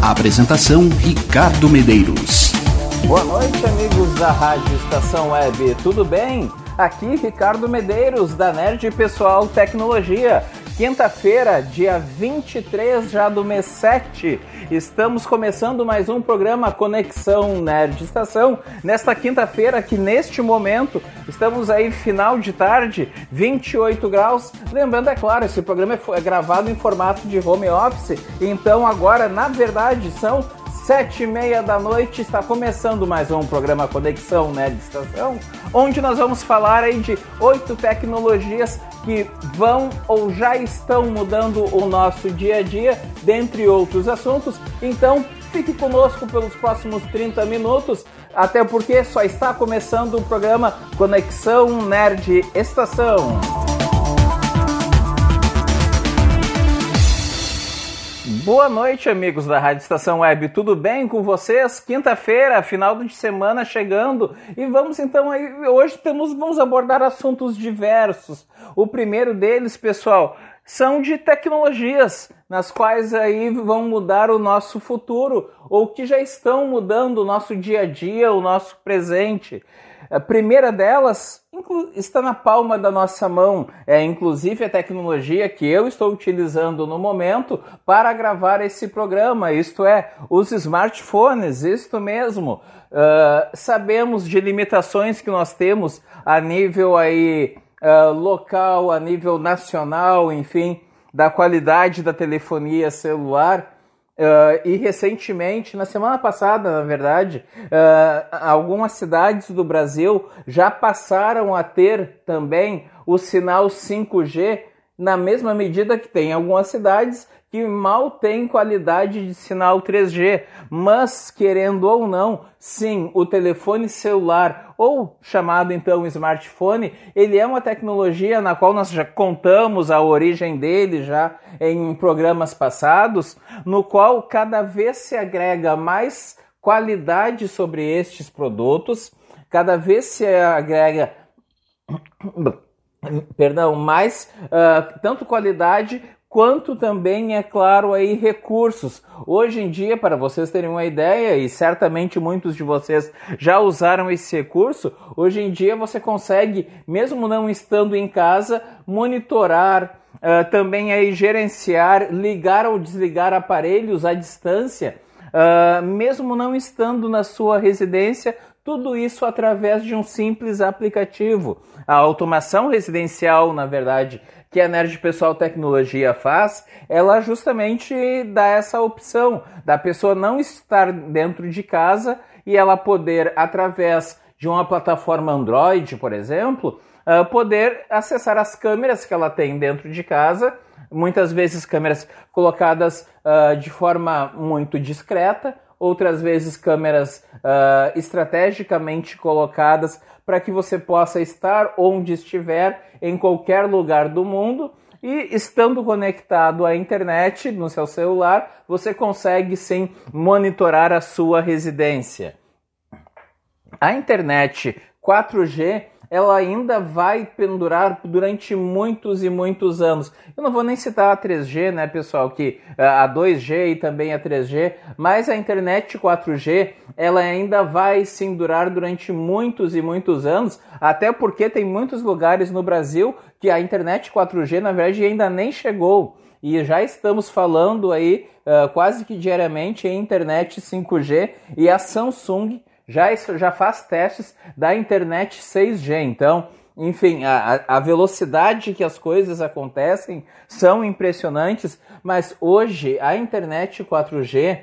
Apresentação Ricardo Medeiros. Boa noite, amigos da Rádio Estação Web. Tudo bem? Aqui Ricardo Medeiros da Nerd Pessoal Tecnologia. Quinta-feira, dia 23 já do mês 7, estamos começando mais um programa Conexão Nerd Estação. Nesta quinta-feira, que neste momento estamos aí final de tarde, 28 graus. Lembrando, é claro, esse programa é gravado em formato de home office, então agora, na verdade, são sete e meia da noite está começando mais um programa Conexão Nerd Estação, onde nós vamos falar aí de oito tecnologias que vão ou já estão mudando o nosso dia a dia, dentre outros assuntos. Então, fique conosco pelos próximos 30 minutos, até porque só está começando o programa Conexão Nerd Estação. Boa noite, amigos da Rádio Estação Web. Tudo bem com vocês? Quinta-feira, final de semana chegando, e vamos então aí hoje temos vamos abordar assuntos diversos. O primeiro deles, pessoal, são de tecnologias, nas quais aí vão mudar o nosso futuro ou que já estão mudando o nosso dia a dia, o nosso presente. A primeira delas está na palma da nossa mão, é inclusive a tecnologia que eu estou utilizando no momento para gravar esse programa, isto é, os smartphones, isto mesmo. Uh, sabemos de limitações que nós temos a nível aí uh, local, a nível nacional, enfim, da qualidade da telefonia celular. Uh, e recentemente, na semana passada, na verdade, uh, algumas cidades do Brasil já passaram a ter também o sinal 5G na mesma medida que tem algumas cidades que mal têm qualidade de sinal 3G, mas querendo ou não, sim, o telefone celular ou chamado então smartphone, ele é uma tecnologia na qual nós já contamos a origem dele já em programas passados, no qual cada vez se agrega mais qualidade sobre estes produtos, cada vez se agrega perdão, mais uh, tanto qualidade quanto também, é claro, aí recursos. Hoje em dia, para vocês terem uma ideia, e certamente muitos de vocês já usaram esse recurso, hoje em dia você consegue, mesmo não estando em casa, monitorar, uh, também aí gerenciar, ligar ou desligar aparelhos à distância, uh, mesmo não estando na sua residência, tudo isso através de um simples aplicativo. A automação residencial, na verdade, que a Nerd Pessoal Tecnologia faz, ela justamente dá essa opção da pessoa não estar dentro de casa e ela poder, através de uma plataforma Android, por exemplo, uh, poder acessar as câmeras que ela tem dentro de casa, muitas vezes câmeras colocadas uh, de forma muito discreta, outras vezes câmeras uh, estrategicamente colocadas para que você possa estar onde estiver, em qualquer lugar do mundo. E estando conectado à internet no seu celular, você consegue sim monitorar a sua residência. A internet 4G ela ainda vai pendurar durante muitos e muitos anos. Eu não vou nem citar a 3G, né, pessoal, que eh, a 2G e também a 3G, mas a internet 4G, ela ainda vai sim durar durante muitos e muitos anos, até porque tem muitos lugares no Brasil que a internet 4G, na verdade, ainda nem chegou. E já estamos falando aí uh, quase que diariamente em internet 5G e a Samsung já, já faz testes da internet 6G. Então, enfim, a, a velocidade que as coisas acontecem são impressionantes, mas hoje a internet 4G,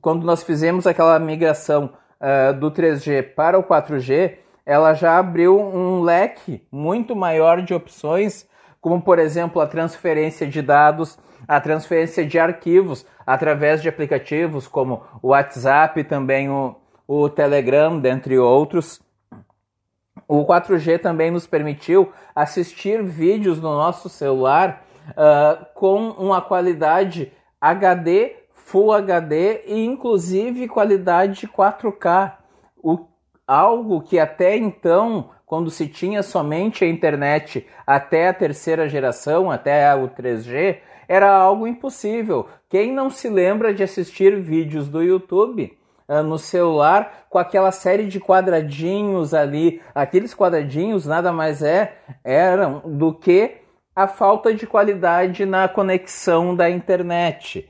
quando nós fizemos aquela migração uh, do 3G para o 4G, ela já abriu um leque muito maior de opções, como por exemplo a transferência de dados a transferência de arquivos através de aplicativos como o WhatsApp, também o, o Telegram, dentre outros. O 4G também nos permitiu assistir vídeos no nosso celular uh, com uma qualidade HD, Full HD e inclusive qualidade 4K. O, algo que até então, quando se tinha somente a internet até a terceira geração, até o 3G, era algo impossível. Quem não se lembra de assistir vídeos do YouTube? Uh, no celular com aquela série de quadradinhos ali. Aqueles quadradinhos nada mais é eram do que a falta de qualidade na conexão da internet.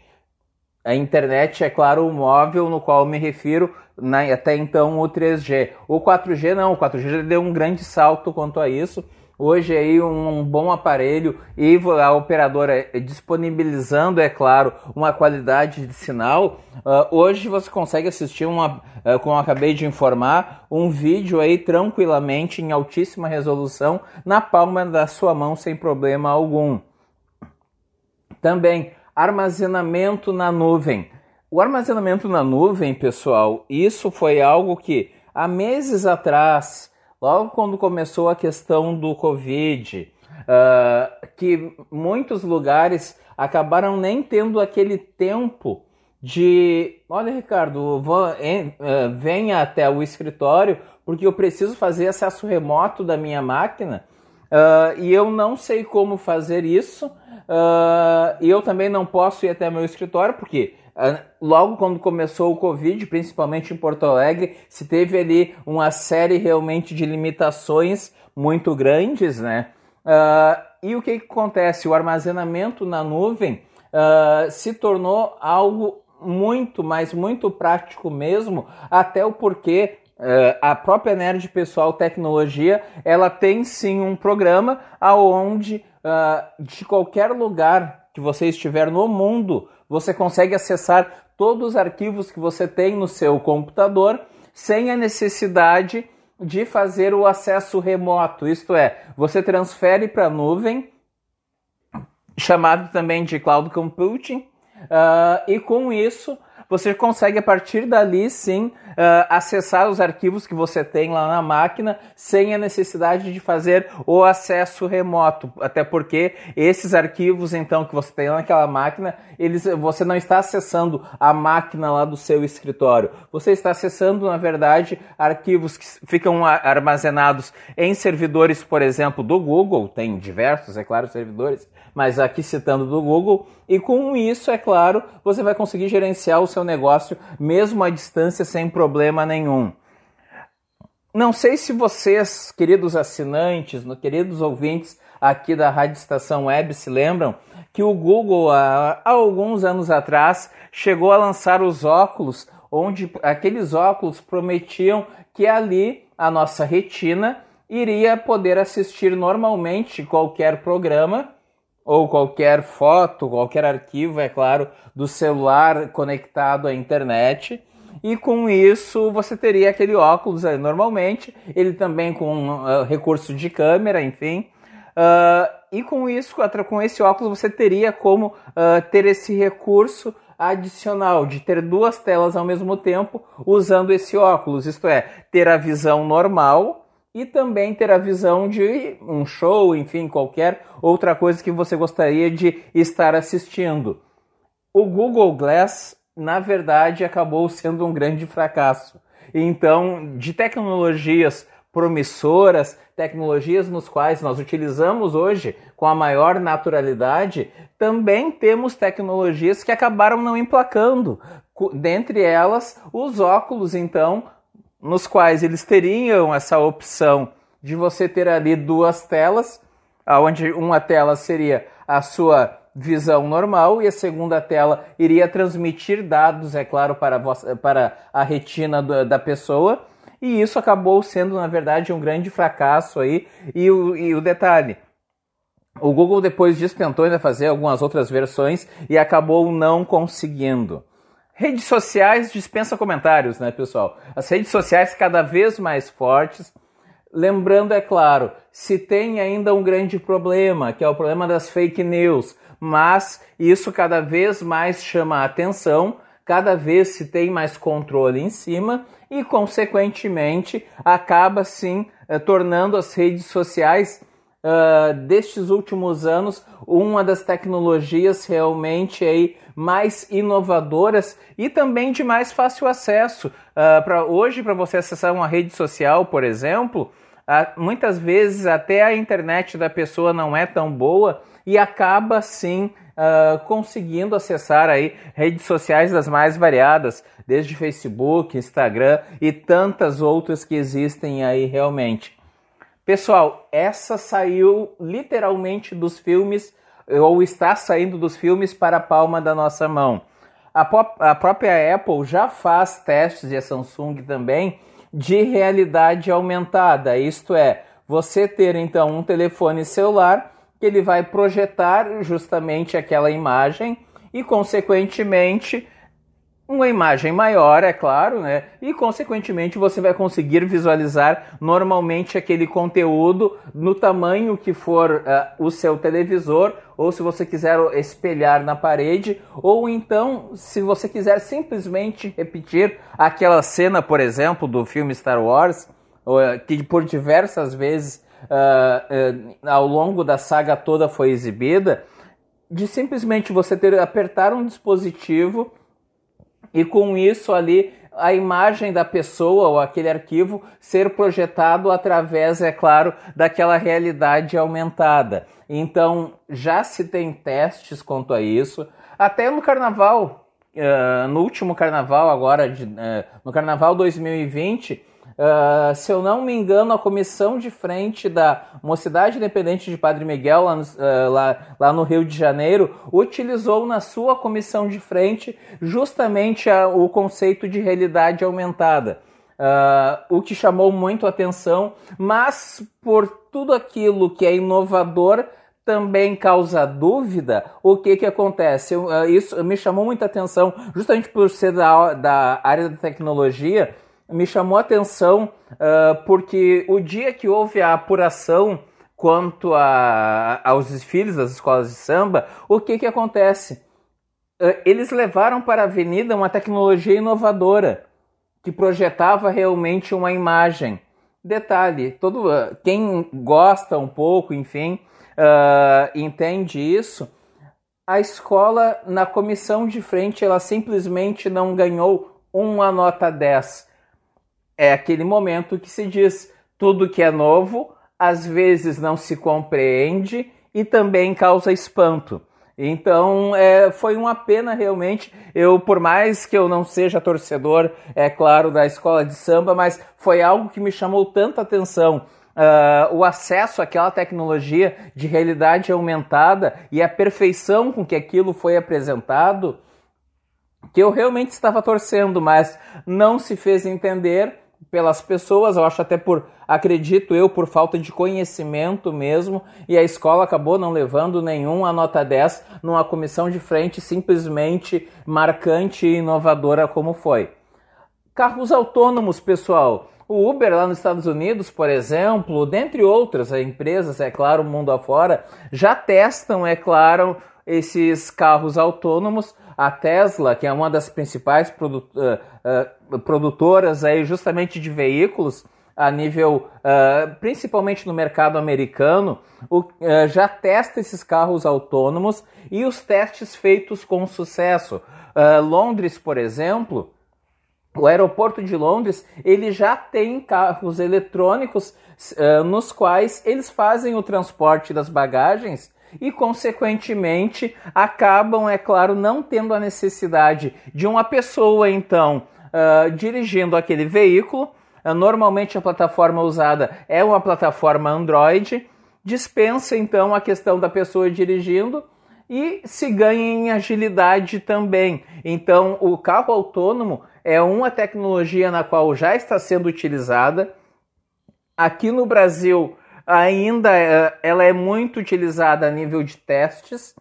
A internet, é claro, o móvel no qual me refiro, na, até então o 3G. O 4G não, o 4G deu um grande salto quanto a isso hoje aí um, bom aparelho e a operadora disponibilizando, é claro, uma qualidade de sinal, uh, hoje você consegue assistir uma, uh, como eu acabei de informar, um vídeo aí tranquilamente em altíssima resolução na palma da sua mão sem problema algum. Também armazenamento na nuvem. O armazenamento na nuvem, pessoal, isso foi algo que há meses atrás logo quando começou a questão do Covid, uh, que muitos lugares acabaram nem tendo aquele tempo de, olha Ricardo, vou, em, uh, venha até o escritório porque eu preciso fazer acesso remoto da minha máquina uh, e eu não sei como fazer isso e eu também não posso ir até meu escritório porque logo quando começou o Covid, principalmente em Porto Alegre, se teve ali uma série realmente de limitações muito grandes, né? Uh, e o que, que, acontece? O armazenamento na nuvem uh, se tornou algo muito, mas muito prático mesmo, até o porquê Uh, a própria Nerd Pessoal Tecnologia, ela tem sim um programa aonde uh, de qualquer lugar que você estiver no mundo, você consegue acessar todos os arquivos que você tem no seu computador sem a necessidade de fazer o acesso remoto. Isto é, você transfere para a nuvem, chamado também de cloud computing, uh, e com isso você consegue a partir dali sim uh, acessar os arquivos que você tem lá na máquina sem a necessidade de fazer o acesso remoto, até porque esses arquivos então que você tem naquela máquina, eles você não está acessando a máquina lá do seu escritório. Você está acessando na verdade arquivos que ficam armazenados em servidores, por exemplo, do Google, tem diversos, é claro, servidores mas aqui citando do Google, e com isso, é claro, você vai conseguir gerenciar o seu negócio mesmo à distância sem problema nenhum. Não sei se vocês, queridos assinantes, queridos ouvintes aqui da Rádio Estação Web, se lembram que o Google, há, alguns anos atrás, chegou a lançar os óculos, onde aqueles óculos prometiam que ali a nossa retina iria poder assistir normalmente qualquer programa ou qualquer foto, qualquer arquivo, é claro, do celular conectado à internet. E com isso você teria aquele óculos aí, normalmente, ele também com uh, recurso de câmera, enfim. Uh, e com isso, com esse óculos, você teria como uh, ter esse recurso adicional de ter duas telas ao mesmo tempo usando esse óculos, isto é, ter a visão normal e também ter a visão de um show, enfim, qualquer outra coisa que você gostaria de estar assistindo. O Google Glass, na verdade, acabou sendo um grande fracasso. Então, de tecnologias promissoras, tecnologias nos quais nós utilizamos hoje com a maior naturalidade, também temos tecnologias que acabaram não emplacando. Dentre elas, os óculos, então, nos quais eles teriam essa opção de você ter ali duas telas, onde uma tela seria a sua visão normal e a segunda tela iria transmitir dados, é claro, para a, para a retina da pessoa. E isso acabou sendo, na verdade, um grande fracasso aí. E o, e o detalhe, o Google depois disso tentou ainda fazer algumas outras versões e acabou não conseguindo. Redes sociais dispensa comentários, né, pessoal? As redes sociais cada vez mais fortes. Lembrando, é claro, se tem ainda um grande problema, que é o problema das fake news. mas isso cada vez mais chama a atenção, cada vez se tem mais controle em cima e, consequentemente, acaba sim eh, tornando as redes sociais uh, destes últimos anos uma das tecnologias realmente aí mais inovadoras e também de mais fácil acesso. Uh, pra, hoje, para você acessar uma rede social, por exemplo, uh, muitas vezes até a internet da pessoa não é tão boa e acaba sim Uh, conseguindo acessar aí redes sociais das mais variadas, desde Facebook, Instagram e tantas outras que existem aí realmente. Pessoal, essa saiu literalmente dos filmes, ou está saindo dos filmes para a palma da nossa mão. A, a própria Apple já faz testes, e a Samsung também, de realidade aumentada. Isto é, você ter então um telefone celular que ele vai projetar justamente aquela imagem e, consequentemente, uma imagem maior, é claro, né? E consequentemente você vai conseguir visualizar normalmente aquele conteúdo no tamanho que for uh, o seu televisor, ou se você quiser espelhar na parede, ou então se você quiser simplesmente repetir aquela cena, por exemplo, do filme Star Wars, que por diversas vezes uh, uh, ao longo da saga toda foi exibida, de simplesmente você ter apertar um dispositivo e com isso ali a imagem da pessoa ou aquele arquivo ser projetado através, é claro, daquela realidade aumentada. Então já se tem testes quanto a isso. Até no carnaval, uh, no último carnaval agora, de, uh, no carnaval 2020, Uh, se eu não me engano, a comissão de frente da Mocidade Independente de Padre Miguel, lá no, uh, lá, lá no Rio de Janeiro, utilizou na sua comissão de frente justamente a, o conceito de realidade aumentada. Uh, o que chamou muito atenção, mas por tudo aquilo que é inovador, também causa dúvida, o que que acontece? isso me chamou muita atenção, justamente por ser da, da área da tecnologia, me chamou a atenção uh, porque o dia que houve a apuração quanto a, aos desfiles das escolas de samba, o que, que acontece? Uh, eles levaram para a avenida uma tecnologia inovadora que projetava realmente uma imagem. Detalhe, todo uh, quem gosta um pouco, enfim, entende isso. A escola, na comissão de frente, ela simplesmente não ganhou uma nota 10 é aquele momento que se diz tudo que é novo às vezes não se compreende e também causa espanto. Então é, foi uma pena realmente. Eu, por mais que eu não seja torcedor, é claro, da escola de samba, mas foi algo que me chamou tanta atenção. Uh, o acesso àquela tecnologia de realidade aumentada e a perfeição com que aquilo foi apresentado, que eu realmente estava torcendo, mas não se fez entender pelas pessoas, eu acho até por, acredito eu, por falta de conhecimento mesmo, e a escola acabou não levando nenhum a nota 10 numa comissão de frente simplesmente marcante e inovadora como foi. Carros autônomos, pessoal. O Uber lá nos Estados Unidos, por exemplo, dentre outras empresas, é claro, mundo afora, já testam, é claro, esses carros autônomos a Tesla, que é uma das principais produ uh, uh, produtoras aí justamente de veículos a nível, uh, principalmente no mercado americano, o, já testa esses carros autônomos e os testes feitos com sucesso. Londres, por exemplo, o aeroporto de Londres, ele já tem carros eletrônicos nos quais eles fazem o transporte das bagagens e, consequentemente, acabam, é claro, não tendo a necessidade de uma pessoa, então, uh, dirigindo aquele veículo. Uh, normalmente, a plataforma usada é uma plataforma Android, dispensa, então, a questão da pessoa dirigindo e se ganha em agilidade também. Então, o carro autônomo é uma tecnologia na qual já está sendo utilizada. Aqui no Brasil, ainda é, ela é muito utilizada a nível de testes,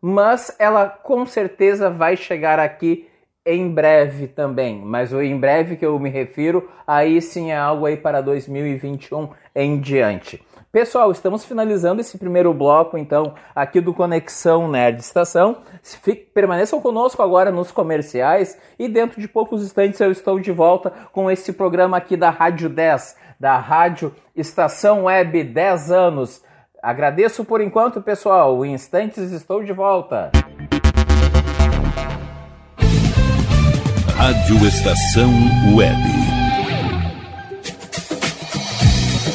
mas ela com certeza vai chegar aqui em breve também. Mas o em breve que eu me refiro, aí sim é algo aí para 2021 em diante. Pessoal, estamos finalizando esse primeiro bloco, então, aqui do Conexão Nerd Estação. Fique, permaneçam conosco agora nos comerciais e dentro de poucos instantes eu estou de volta com esse programa aqui da Rádio 10, da Rádio Estação Web 10 anos. Agradeço por enquanto, pessoal. Em instantes estou de volta. Rádio Estação Web.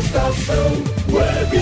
Estação Web.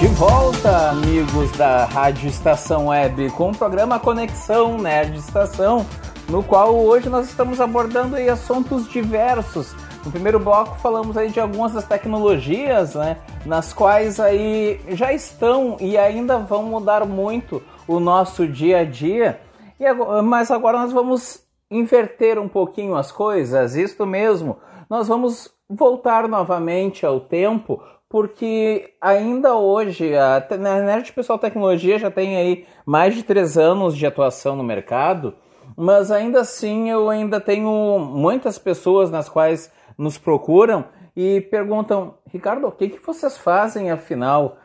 De volta, amigos da Rádio Estação Web, com o programa Conexão Nerd Estação, no qual hoje nós estamos abordando aí assuntos diversos. No primeiro bloco falamos aí de algumas das tecnologias, né, nas quais aí já estão e ainda vão mudar muito o nosso dia a dia. Agora, mas agora nós vamos inverter um pouquinho as coisas, isto mesmo. Nós vamos voltar novamente ao tempo, porque ainda hoje a Nerd Pessoal Tecnologia já tem aí mais de três anos de atuação no mercado, mas ainda assim eu ainda tenho muitas pessoas nas quais nos procuram e perguntam, Ricardo, o que, que vocês fazem afinal?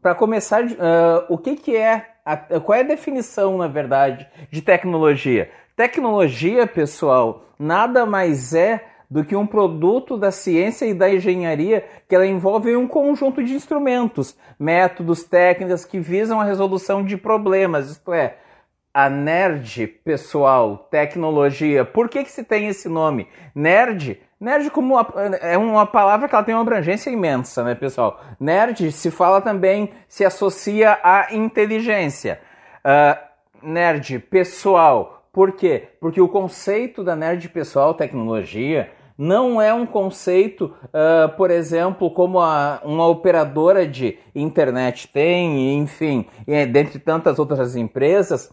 Para começar, uh, o que, que é a, qual é a definição, na verdade, de tecnologia? Tecnologia, pessoal, nada mais é do que um produto da ciência e da engenharia que ela envolve um conjunto de instrumentos, métodos, técnicas que visam a resolução de problemas, isto é, a nerd pessoal, tecnologia. Por que, que se tem esse nome? Nerd Nerd como uma, é uma palavra que ela tem uma abrangência imensa, né, pessoal? Nerd se fala também, se associa à inteligência. Uh, nerd pessoal, por quê? Porque o conceito da nerd pessoal tecnologia não é um conceito, uh, por exemplo, como a, uma operadora de internet tem, enfim, dentre tantas outras empresas,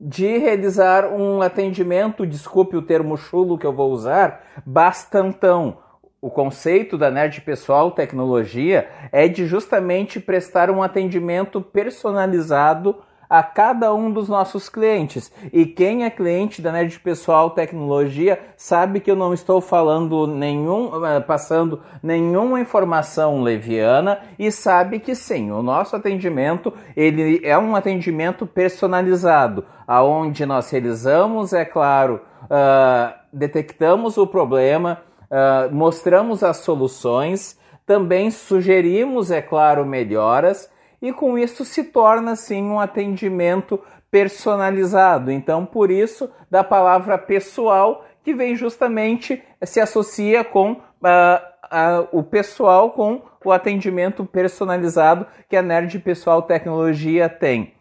de realizar um atendimento, desculpe o termo chulo que eu vou usar, bastantão. O conceito da Nerd Pessoal Tecnologia é de justamente prestar um atendimento personalizado a cada um dos nossos clientes. E quem é cliente da Nerd Pessoal Tecnologia sabe que eu não estou falando nenhum, eh, passando nenhuma informação leviana e sabe que sim, o nosso atendimento ele é um atendimento personalizado, aonde nós realizamos, é claro, uh, detectamos o problema, uh, mostramos as soluções, também sugerimos, é claro, melhoras e com isso se torna assim um atendimento personalizado. Então, por isso, da palavra pessoal, que vem justamente se associa com uh, uh, o pessoal com o atendimento personalizado que a Nerd Pessoal Tecnologia tem.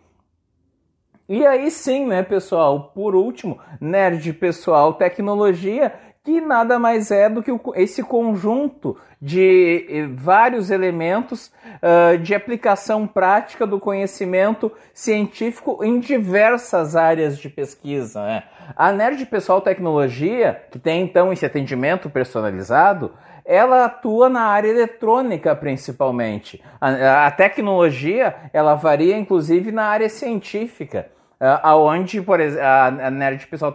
E aí sim, né, pessoal? Por último, Nerd Pessoal Tecnologia que nada mais é do que esse conjunto de eh, vários elementos uh, de aplicação prática do conhecimento científico em diversas áreas de pesquisa. Né? A Nerd Pessoal Tecnologia, que tem então esse atendimento personalizado, ela atua na área eletrônica principalmente. A, a tecnologia ela varia inclusive na área científica. Uh, aonde, por exemplo, a, a Nerd Pessoal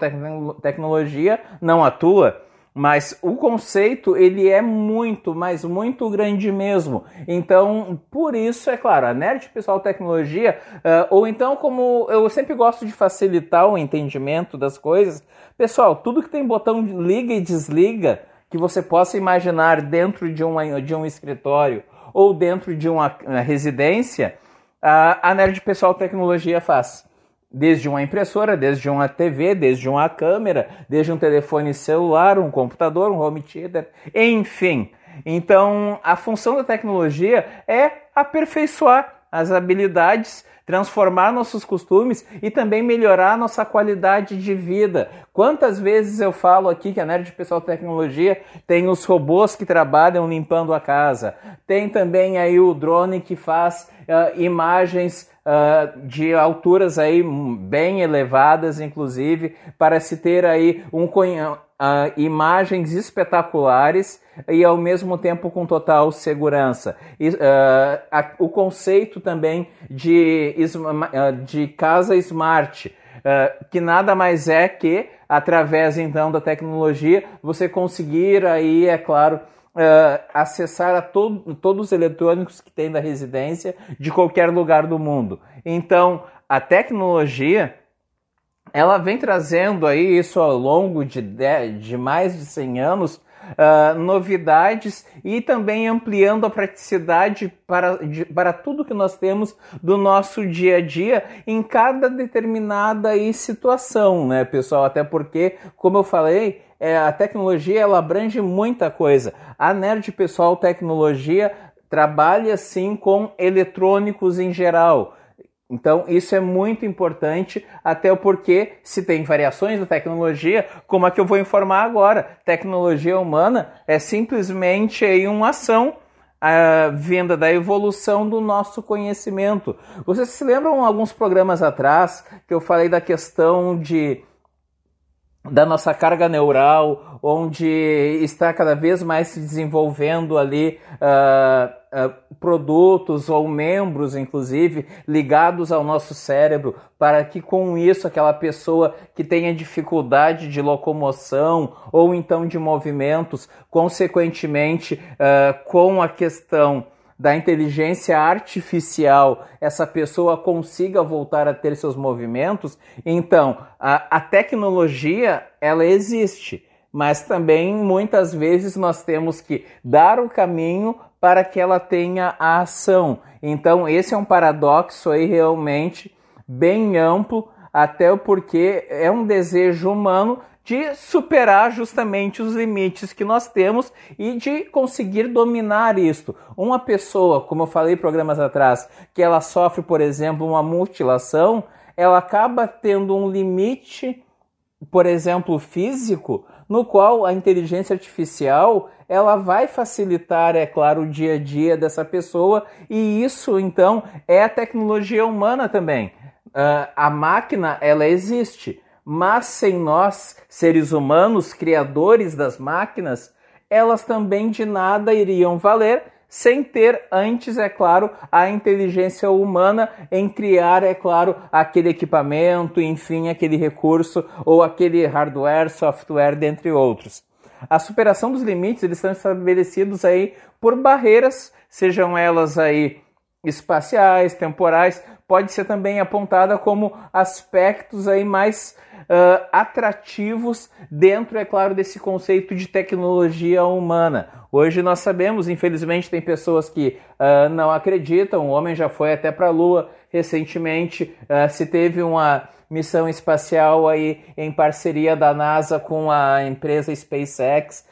Tecnologia não atua, mas o conceito ele é muito, mas muito grande mesmo. Então, por isso, é claro, a Nerd Pessoal Tecnologia, uh, ou então como eu sempre gosto de facilitar o entendimento das coisas, pessoal, tudo que tem botão de liga e desliga, que você possa imaginar dentro de, uma, de um escritório ou dentro de uma, uma residência, uh, a Nerd Pessoal Tecnologia faz desde uma impressora, desde uma TV, desde uma câmera, desde um telefone celular, um computador, um home theater, enfim. Então, a função da tecnologia é aperfeiçoar as habilidades, transformar nossos costumes e também melhorar nossa qualidade de vida. Quantas vezes eu falo aqui que a Nerd Pessoal Tecnologia tem os robôs que trabalham limpando a casa, tem também aí o drone que faz uh, imagens uh, de alturas aí bem elevadas, inclusive, para se ter aí um, uh, imagens espetaculares e ao mesmo tempo com total segurança. E, a, o conceito também de, de casa smart, que nada mais é que, através então da tecnologia, você conseguir aí, é claro, uh, acessar a to todos os eletrônicos que tem da residência de qualquer lugar do mundo. Então, a tecnologia ela vem trazendo aí isso ao longo de, de mais de 100 anos Uh, novidades e também ampliando a praticidade para, de, para tudo que nós temos do nosso dia a dia em cada determinada aí, situação, né, pessoal? Até porque, como eu falei, é, a tecnologia ela abrange muita coisa. A Nerd Pessoal Tecnologia trabalha sim com eletrônicos em geral. Então, isso é muito importante, até porque se tem variações da tecnologia, como a que eu vou informar agora. Tecnologia humana é simplesmente aí uma ação a vinda da evolução do nosso conhecimento. Vocês se lembram alguns programas atrás que eu falei da questão de da nossa carga neural, onde está cada vez mais se desenvolvendo ali uh, uh, produtos ou membros, inclusive, ligados ao nosso cérebro, para que com isso aquela pessoa que tenha dificuldade de locomoção ou então de movimentos, consequentemente, uh, com a questão da inteligência artificial essa pessoa consiga voltar a ter seus movimentos, então a, a tecnologia ela existe, mas também muitas vezes nós temos que dar o caminho para que ela tenha a ação. Então esse é um paradoxo aí realmente bem amplo, até porque é um desejo humano de superar justamente os limites que nós temos e de conseguir dominar isto. Uma pessoa, como eu falei programas atrás, que ela sofre, por exemplo, uma mutilação, ela acaba tendo um limite, por exemplo, físico, no qual a inteligência artificial ela vai facilitar, é claro, o dia a dia dessa pessoa e isso então é a tecnologia humana também. Uh, a máquina ela existe, mas sem nós, seres humanos, criadores das máquinas, elas também de nada iriam valer sem ter antes, é claro, a inteligência humana em criar, é claro, aquele equipamento, enfim, aquele recurso ou aquele hardware, software, dentre outros. A superação dos limites eles estão estabelecidos aí por barreiras, sejam elas aí espaciais, temporais, pode ser também apontada como aspectos aí mais uh, atrativos dentro, é claro, desse conceito de tecnologia humana. Hoje nós sabemos, infelizmente, tem pessoas que uh, não acreditam. O homem já foi até para a Lua recentemente. Uh, se teve uma missão espacial aí em parceria da NASA com a empresa SpaceX,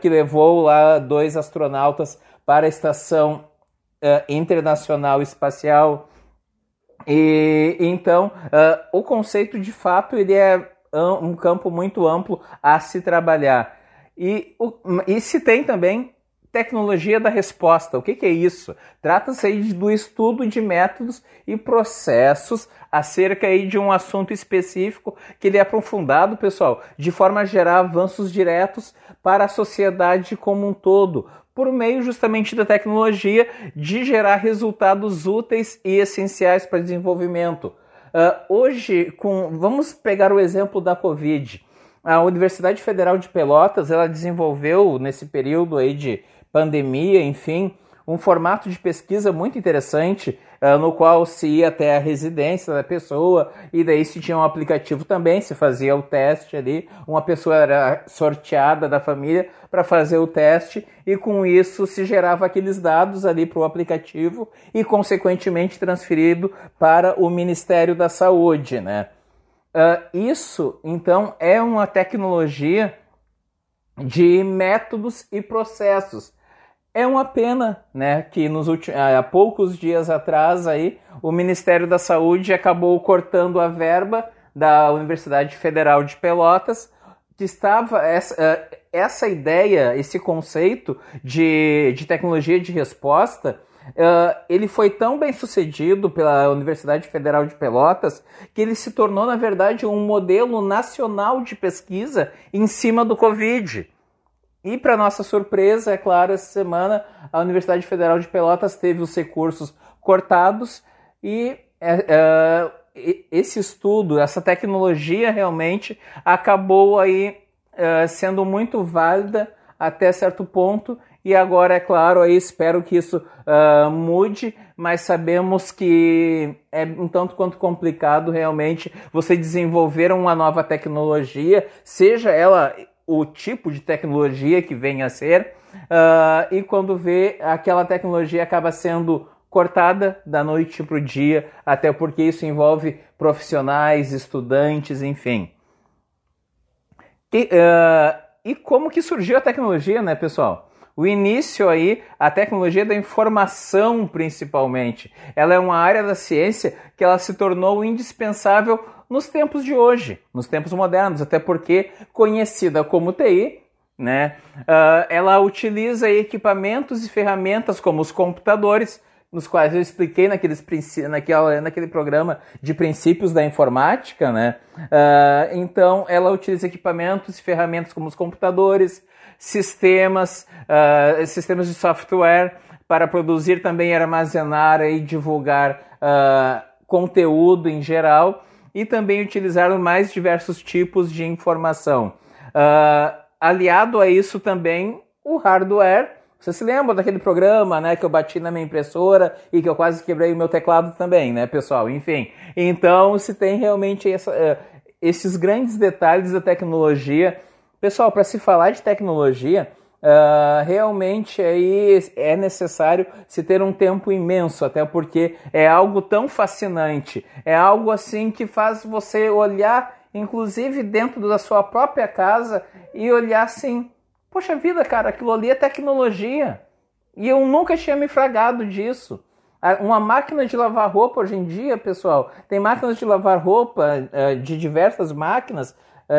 que levou lá dois astronautas para a estação internacional espacial e então uh, o conceito de fato ele é um campo muito amplo a se trabalhar. E, e se tem também tecnologia da resposta. O que, que é isso? Trata-se aí do estudo de métodos e processos acerca aí de um assunto específico que ele é aprofundado, pessoal, de forma a gerar avanços diretos para a sociedade como um todo, por meio justamente da tecnologia de gerar resultados úteis e essenciais para desenvolvimento. Uh, hoje, com, vamos pegar o exemplo da Covid. A Universidade Federal de Pelotas ela desenvolveu nesse período aí de pandemia, enfim, um formato de pesquisa muito interessante, no qual se ia até a residência da pessoa e daí se tinha um aplicativo também, se fazia o teste ali, uma pessoa era sorteada da família para fazer o teste e com isso se gerava aqueles dados ali para o aplicativo e consequentemente transferido para o Ministério da Saúde, né? Uh, isso então é uma tecnologia de métodos e processos é uma pena, né, que nos últimos, há poucos dias atrás aí o Ministério da Saúde acabou cortando a verba da Universidade Federal de Pelotas, que estava essa, eh, essa ideia, esse conceito de, de tecnologia de resposta, Uh, ele foi tão bem sucedido pela Universidade Federal de Pelotas que ele se tornou, na verdade, um modelo nacional de pesquisa em cima do Covid. E, para nossa surpresa, é claro, essa semana a Universidade Federal de Pelotas teve os recursos cortados e é, é, esse estudo, essa tecnologia realmente acabou aí é, sendo muito válida até certo ponto. E agora, é claro, aí espero que isso uh, mude, mas sabemos que é um tanto quanto complicado realmente você desenvolver uma nova tecnologia, seja ela o tipo de tecnologia que vem a ser, uh, e quando vê aquela tecnologia acaba sendo cortada da noite para o dia, até porque isso envolve profissionais, estudantes, enfim. E, uh, e como que surgiu a tecnologia, né, pessoal? O início aí, a tecnologia da informação principalmente, ela é uma área da ciência que ela se tornou indispensável nos tempos de hoje, nos tempos modernos, até porque conhecida como TI, né, uh, ela utiliza equipamentos e ferramentas como os computadores, nos quais eu expliquei naqueles, naquela, naquele programa de princípios da informática, né? Uh, então, ela utiliza equipamentos e ferramentas como os computadores, sistemas, uh, sistemas de software para produzir também armazenar e divulgar uh, conteúdo em geral e também utilizar mais diversos tipos de informação. Uh, aliado a isso também o hardware, Você se lembra daquele programa, né, que eu bati na minha impressora e que eu quase quebrei o meu teclado também, né, pessoal? Enfim, então se tem realmente essa, uh, esses grandes detalhes da tecnologia. Pessoal, para se falar de tecnologia, Uh, realmente aí é necessário se ter um tempo imenso, até porque é algo tão fascinante, é algo assim que faz você olhar, inclusive dentro da sua própria casa, e olhar assim: poxa vida, cara, aquilo ali é tecnologia. E eu nunca tinha me fragado disso. Uma máquina de lavar roupa hoje em dia, pessoal, tem máquinas de lavar roupa uh, de diversas máquinas,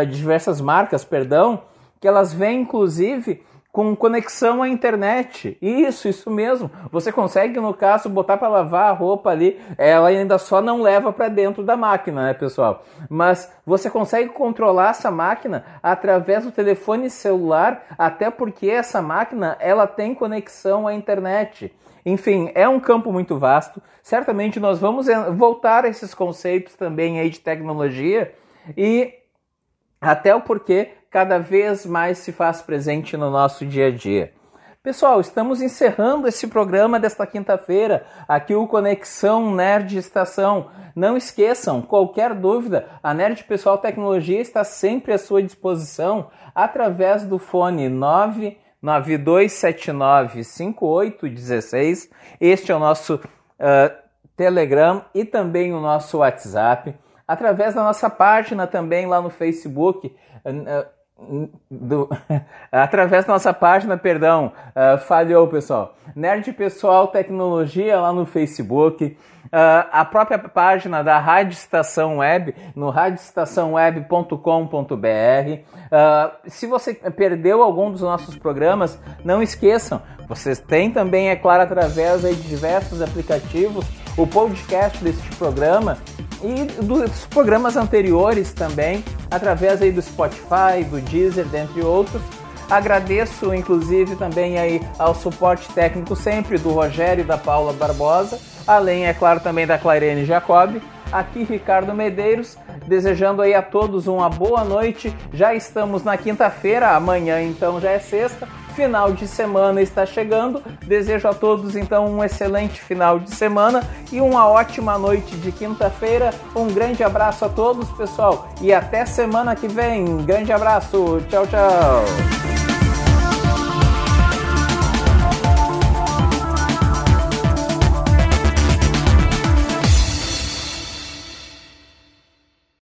de diversas marcas, perdão, que elas vêm inclusive com conexão à internet. Isso, isso mesmo. Você consegue, no caso, botar para lavar a roupa ali, ela ainda só não leva para dentro da máquina, né, pessoal? Mas você consegue controlar essa máquina através do telefone celular, até porque essa máquina ela tem conexão à internet. Enfim, é um campo muito vasto. Certamente nós vamos voltar a esses conceitos também aí de tecnologia e até o porquê cada vez mais se faz presente no nosso dia a dia. Pessoal, estamos encerrando esse programa desta quinta-feira, aqui o Conexão Nerd Estação. Não esqueçam, qualquer dúvida, a Nerd Pessoal Tecnologia está sempre à sua disposição através do fone 992795816. Este é o nosso uh, Telegram e também o nosso WhatsApp. Através da nossa página também lá no Facebook. Uh, do, através da nossa página, perdão, uh, falhou pessoal. Nerd Pessoal Tecnologia lá no Facebook, uh, a própria página da Rádio Estação Web no radioestaçãoweb.com.br. Uh, se você perdeu algum dos nossos programas, não esqueçam, vocês têm também, é claro, através de diversos aplicativos, o podcast deste programa e dos programas anteriores também, através aí do Spotify, do Deezer, dentre outros. Agradeço, inclusive, também aí ao suporte técnico sempre do Rogério e da Paula Barbosa, além, é claro, também da Clairene Jacob. Aqui Ricardo Medeiros, desejando aí a todos uma boa noite. Já estamos na quinta-feira, amanhã então já é sexta. Final de semana está chegando. Desejo a todos então um excelente final de semana e uma ótima noite de quinta-feira. Um grande abraço a todos, pessoal, e até semana que vem. grande abraço. Tchau, tchau.